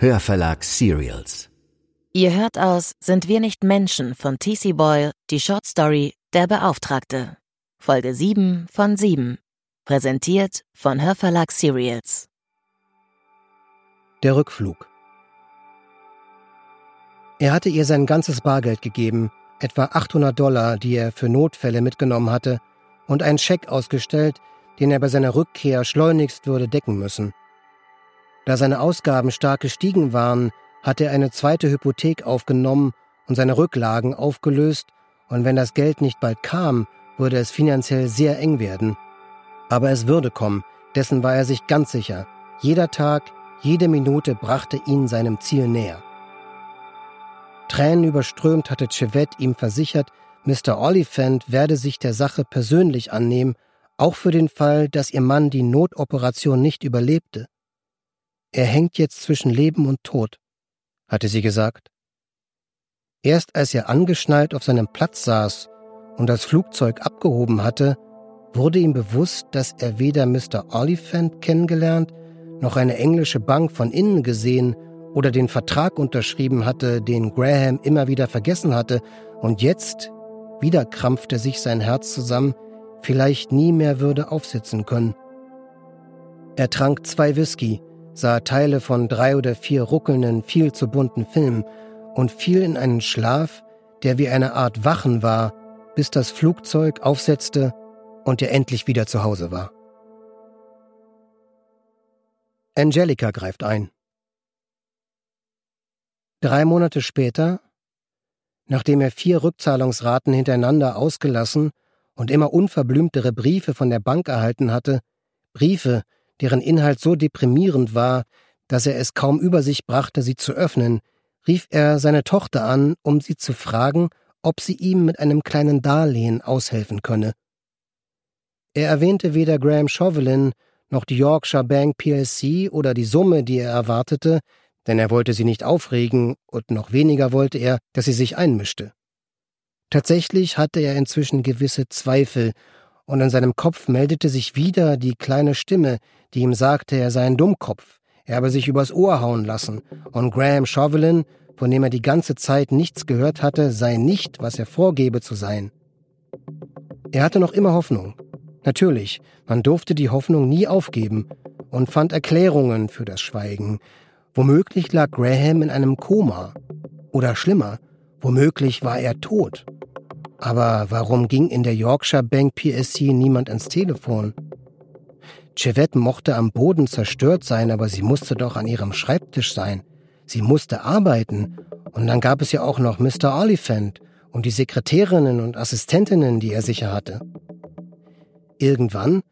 Hörverlag Serials. Ihr hört aus Sind wir nicht Menschen von T.C. Boyle die Short Story Der Beauftragte. Folge 7 von 7. Präsentiert von Hörverlag Serials. Der Rückflug. Er hatte ihr sein ganzes Bargeld gegeben, etwa 800 Dollar, die er für Notfälle mitgenommen hatte, und einen Scheck ausgestellt, den er bei seiner Rückkehr schleunigst würde decken müssen. Da seine Ausgaben stark gestiegen waren, hatte er eine zweite Hypothek aufgenommen und seine Rücklagen aufgelöst, und wenn das Geld nicht bald kam, würde es finanziell sehr eng werden. Aber es würde kommen, dessen war er sich ganz sicher. Jeder Tag, jede Minute brachte ihn seinem Ziel näher. Tränen überströmt hatte Chevette ihm versichert, Mr. Oliphant werde sich der Sache persönlich annehmen auch für den Fall, dass ihr Mann die Notoperation nicht überlebte. Er hängt jetzt zwischen Leben und Tod, hatte sie gesagt. Erst als er angeschnallt auf seinem Platz saß und das Flugzeug abgehoben hatte, wurde ihm bewusst, dass er weder Mr. Oliphant kennengelernt, noch eine englische Bank von innen gesehen oder den Vertrag unterschrieben hatte, den Graham immer wieder vergessen hatte, und jetzt wieder krampfte sich sein Herz zusammen, vielleicht nie mehr würde aufsitzen können. Er trank zwei Whisky, sah Teile von drei oder vier ruckelnden, viel zu bunten Filmen und fiel in einen Schlaf, der wie eine Art Wachen war, bis das Flugzeug aufsetzte und er endlich wieder zu Hause war. Angelica greift ein. Drei Monate später, nachdem er vier Rückzahlungsraten hintereinander ausgelassen und immer unverblümtere Briefe von der Bank erhalten hatte, Briefe, deren Inhalt so deprimierend war, dass er es kaum über sich brachte, sie zu öffnen, rief er seine Tochter an, um sie zu fragen, ob sie ihm mit einem kleinen Darlehen aushelfen könne. Er erwähnte weder Graham Chauvelin noch die Yorkshire Bank PLC oder die Summe, die er erwartete, denn er wollte sie nicht aufregen und noch weniger wollte er, dass sie sich einmischte. Tatsächlich hatte er inzwischen gewisse Zweifel, und in seinem Kopf meldete sich wieder die kleine Stimme, die ihm sagte, er sei ein Dummkopf, er habe sich übers Ohr hauen lassen, und Graham Chauvelin, von dem er die ganze Zeit nichts gehört hatte, sei nicht, was er vorgebe zu sein. Er hatte noch immer Hoffnung. Natürlich, man durfte die Hoffnung nie aufgeben und fand Erklärungen für das Schweigen. Womöglich lag Graham in einem Koma. Oder schlimmer, womöglich war er tot. Aber warum ging in der Yorkshire Bank PSC niemand ans Telefon? Chevette mochte am Boden zerstört sein, aber sie musste doch an ihrem Schreibtisch sein. Sie musste arbeiten. Und dann gab es ja auch noch Mr. Oliphant und die Sekretärinnen und Assistentinnen, die er sicher hatte. Irgendwann,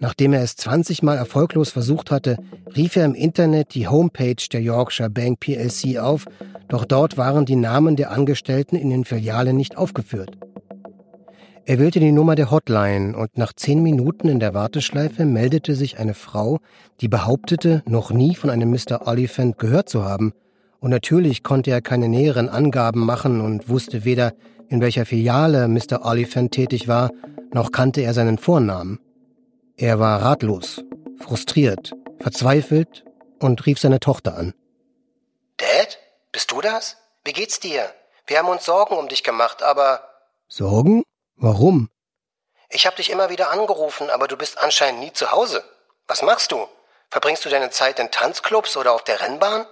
nachdem er es 20 Mal erfolglos versucht hatte, rief er im Internet die Homepage der Yorkshire Bank PLC auf, doch dort waren die Namen der Angestellten in den Filialen nicht aufgeführt. Er wählte die Nummer der Hotline und nach zehn Minuten in der Warteschleife meldete sich eine Frau, die behauptete, noch nie von einem Mr. Oliphant gehört zu haben. Und natürlich konnte er keine näheren Angaben machen und wusste weder, in welcher Filiale Mr. Oliphant tätig war, noch kannte er seinen Vornamen. Er war ratlos, frustriert, verzweifelt und rief seine Tochter an. Dad, bist du das? Wie geht's dir? Wir haben uns Sorgen um dich gemacht, aber. Sorgen? Warum? Ich habe dich immer wieder angerufen, aber du bist anscheinend nie zu Hause. Was machst du? Verbringst du deine Zeit in Tanzclubs oder auf der Rennbahn?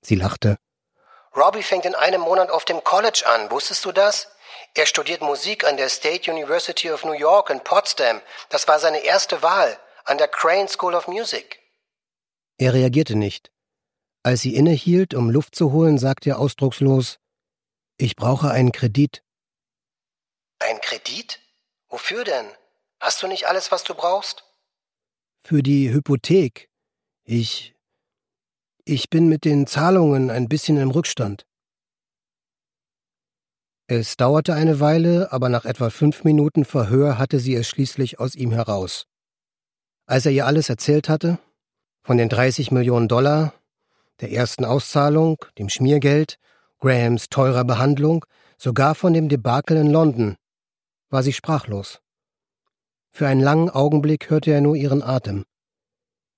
Sie lachte. Robbie fängt in einem Monat auf dem College an, wusstest du das? Er studiert Musik an der State University of New York in Potsdam. Das war seine erste Wahl, an der Crane School of Music. Er reagierte nicht. Als sie innehielt, um Luft zu holen, sagte er ausdruckslos Ich brauche einen Kredit. Ein Kredit? Wofür denn? Hast du nicht alles, was du brauchst? Für die Hypothek. Ich. Ich bin mit den Zahlungen ein bisschen im Rückstand. Es dauerte eine Weile, aber nach etwa fünf Minuten Verhör hatte sie es schließlich aus ihm heraus. Als er ihr alles erzählt hatte, von den 30 Millionen Dollar, der ersten Auszahlung, dem Schmiergeld, Grahams teurer Behandlung, sogar von dem Debakel in London, war sie sprachlos. Für einen langen Augenblick hörte er nur ihren Atem.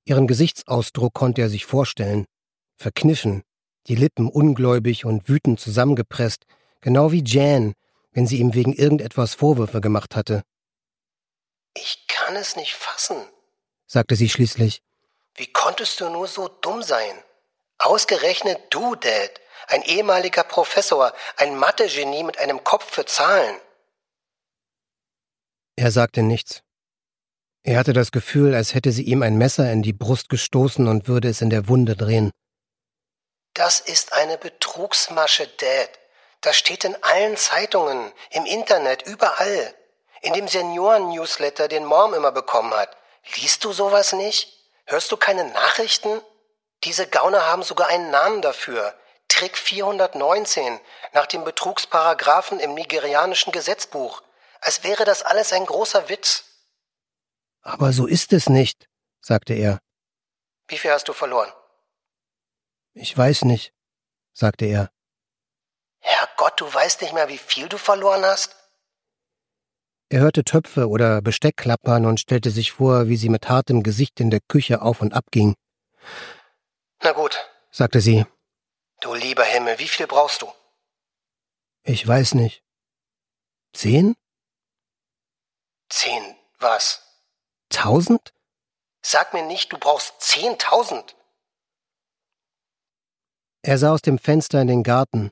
Ihren Gesichtsausdruck konnte er sich vorstellen. verkniffen, die Lippen ungläubig und wütend zusammengepresst, genau wie Jan, wenn sie ihm wegen irgendetwas Vorwürfe gemacht hatte. Ich kann es nicht fassen, sagte sie schließlich. Wie konntest du nur so dumm sein? Ausgerechnet du, Dad, ein ehemaliger Professor, ein Mathe-Genie mit einem Kopf für Zahlen. Er sagte nichts. Er hatte das Gefühl, als hätte sie ihm ein Messer in die Brust gestoßen und würde es in der Wunde drehen. Das ist eine Betrugsmasche, Dad. Das steht in allen Zeitungen, im Internet, überall. In dem Senioren-Newsletter, den Mom immer bekommen hat. Liest du sowas nicht? Hörst du keine Nachrichten? Diese Gauner haben sogar einen Namen dafür. Trick 419, nach dem Betrugsparagraphen im nigerianischen Gesetzbuch. Als wäre das alles ein großer Witz. Aber so ist es nicht, sagte er. Wie viel hast du verloren? Ich weiß nicht, sagte er. Herrgott, du weißt nicht mehr, wie viel du verloren hast? Er hörte Töpfe oder Besteck klappern und stellte sich vor, wie sie mit hartem Gesicht in der Küche auf und ab ging. Na gut, sagte sie. Du lieber Himmel, wie viel brauchst du? Ich weiß nicht. Zehn? Zehn was? Tausend? Sag mir nicht, du brauchst zehntausend. Er sah aus dem Fenster in den Garten,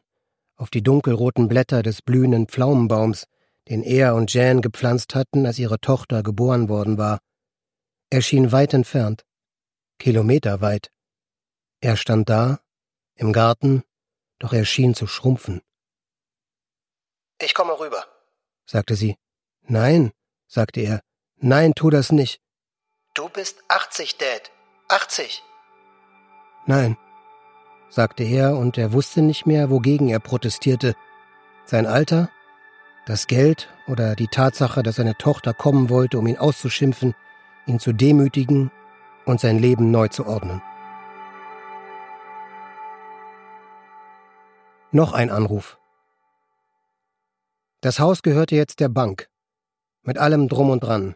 auf die dunkelroten Blätter des blühenden Pflaumenbaums, den er und Jan gepflanzt hatten, als ihre Tochter geboren worden war. Er schien weit entfernt, kilometerweit. Er stand da, im Garten, doch er schien zu schrumpfen. Ich komme rüber, sagte sie. Nein, sagte er. Nein, tu das nicht. Du bist 80, Dad. 80. Nein, sagte er, und er wusste nicht mehr, wogegen er protestierte. Sein Alter, das Geld oder die Tatsache, dass seine Tochter kommen wollte, um ihn auszuschimpfen, ihn zu demütigen und sein Leben neu zu ordnen. Noch ein Anruf. Das Haus gehörte jetzt der Bank, mit allem drum und dran,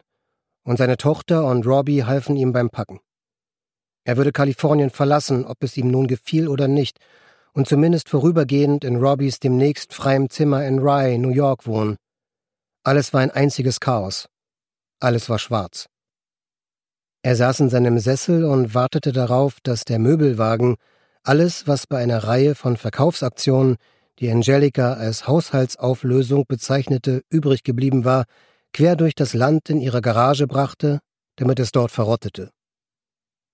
und seine Tochter und Robbie halfen ihm beim Packen. Er würde Kalifornien verlassen, ob es ihm nun gefiel oder nicht, und zumindest vorübergehend in Robbys demnächst freiem Zimmer in Rye, New York wohnen. Alles war ein einziges Chaos. Alles war schwarz. Er saß in seinem Sessel und wartete darauf, dass der Möbelwagen alles, was bei einer Reihe von Verkaufsaktionen, die Angelica als Haushaltsauflösung bezeichnete, übrig geblieben war, quer durch das Land in ihre Garage brachte, damit es dort verrottete.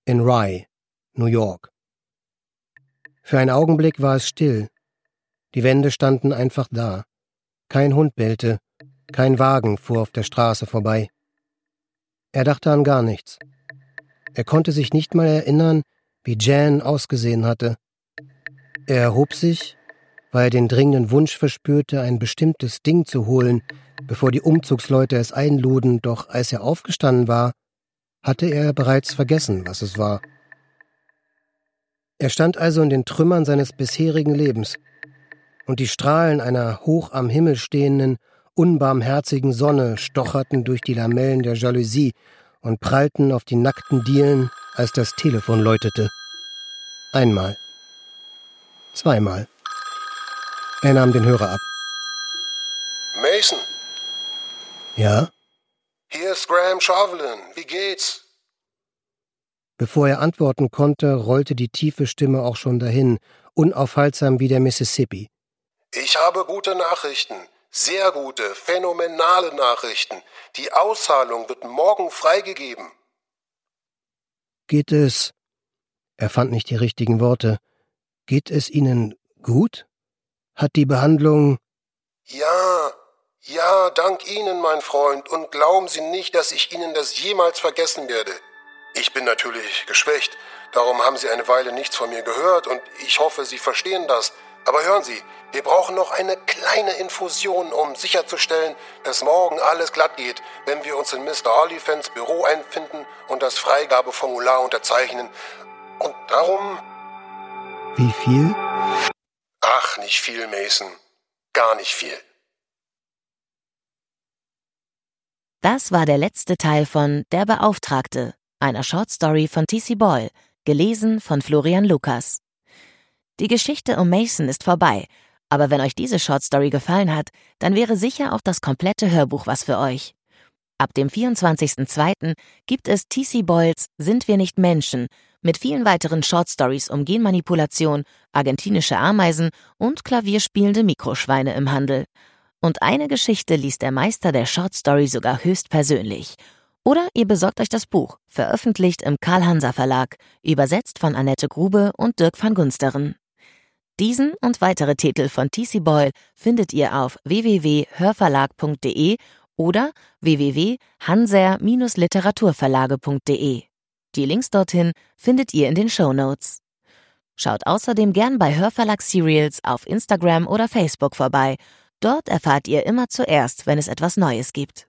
In Rye, New York. Für einen Augenblick war es still. Die Wände standen einfach da. Kein Hund bellte, kein Wagen fuhr auf der Straße vorbei. Er dachte an gar nichts. Er konnte sich nicht mal erinnern, wie Jan ausgesehen hatte. Er erhob sich, weil er den dringenden Wunsch verspürte, ein bestimmtes Ding zu holen, bevor die Umzugsleute es einluden, doch als er aufgestanden war, hatte er bereits vergessen, was es war. Er stand also in den Trümmern seines bisherigen Lebens, und die Strahlen einer hoch am Himmel stehenden, unbarmherzigen Sonne stocherten durch die Lamellen der Jalousie und prallten auf die nackten Dielen, als das Telefon läutete. Einmal. Zweimal. Er nahm den Hörer ab. Mason. Ja? Hier ist Graham Chauvelin. Wie geht's? Bevor er antworten konnte, rollte die tiefe Stimme auch schon dahin, unaufhaltsam wie der Mississippi. Ich habe gute Nachrichten. Sehr gute, phänomenale Nachrichten. Die Auszahlung wird morgen freigegeben. Geht es. Er fand nicht die richtigen Worte. Geht es Ihnen gut? Hat die Behandlung. Ja, ja, dank Ihnen, mein Freund, und glauben Sie nicht, dass ich Ihnen das jemals vergessen werde. Ich bin natürlich geschwächt, darum haben Sie eine Weile nichts von mir gehört und ich hoffe, Sie verstehen das. Aber hören Sie, wir brauchen noch eine kleine Infusion, um sicherzustellen, dass morgen alles glatt geht, wenn wir uns in Mr. Oliphants Büro einfinden und das Freigabeformular unterzeichnen. Und darum. Wie viel? Ach, nicht viel, Mason. Gar nicht viel. Das war der letzte Teil von Der Beauftragte, einer Shortstory von T.C. Boyle, gelesen von Florian Lukas. Die Geschichte um Mason ist vorbei, aber wenn euch diese Shortstory gefallen hat, dann wäre sicher auch das komplette Hörbuch was für euch. Ab dem 24.02. gibt es TC Boyles Sind wir nicht Menschen mit vielen weiteren Shortstories um Genmanipulation, argentinische Ameisen und klavierspielende Mikroschweine im Handel. Und eine Geschichte liest der Meister der Shortstory sogar höchstpersönlich. Oder ihr besorgt euch das Buch, veröffentlicht im Karl-Hanser Verlag, übersetzt von Annette Grube und Dirk van Gunsteren. Diesen und weitere Titel von TC Boyle findet ihr auf www.hörverlag.de oder www.hanser-literaturverlage.de. Die Links dorthin findet ihr in den Show Notes. Schaut außerdem gern bei Hörverlag Serials auf Instagram oder Facebook vorbei. Dort erfahrt ihr immer zuerst, wenn es etwas Neues gibt.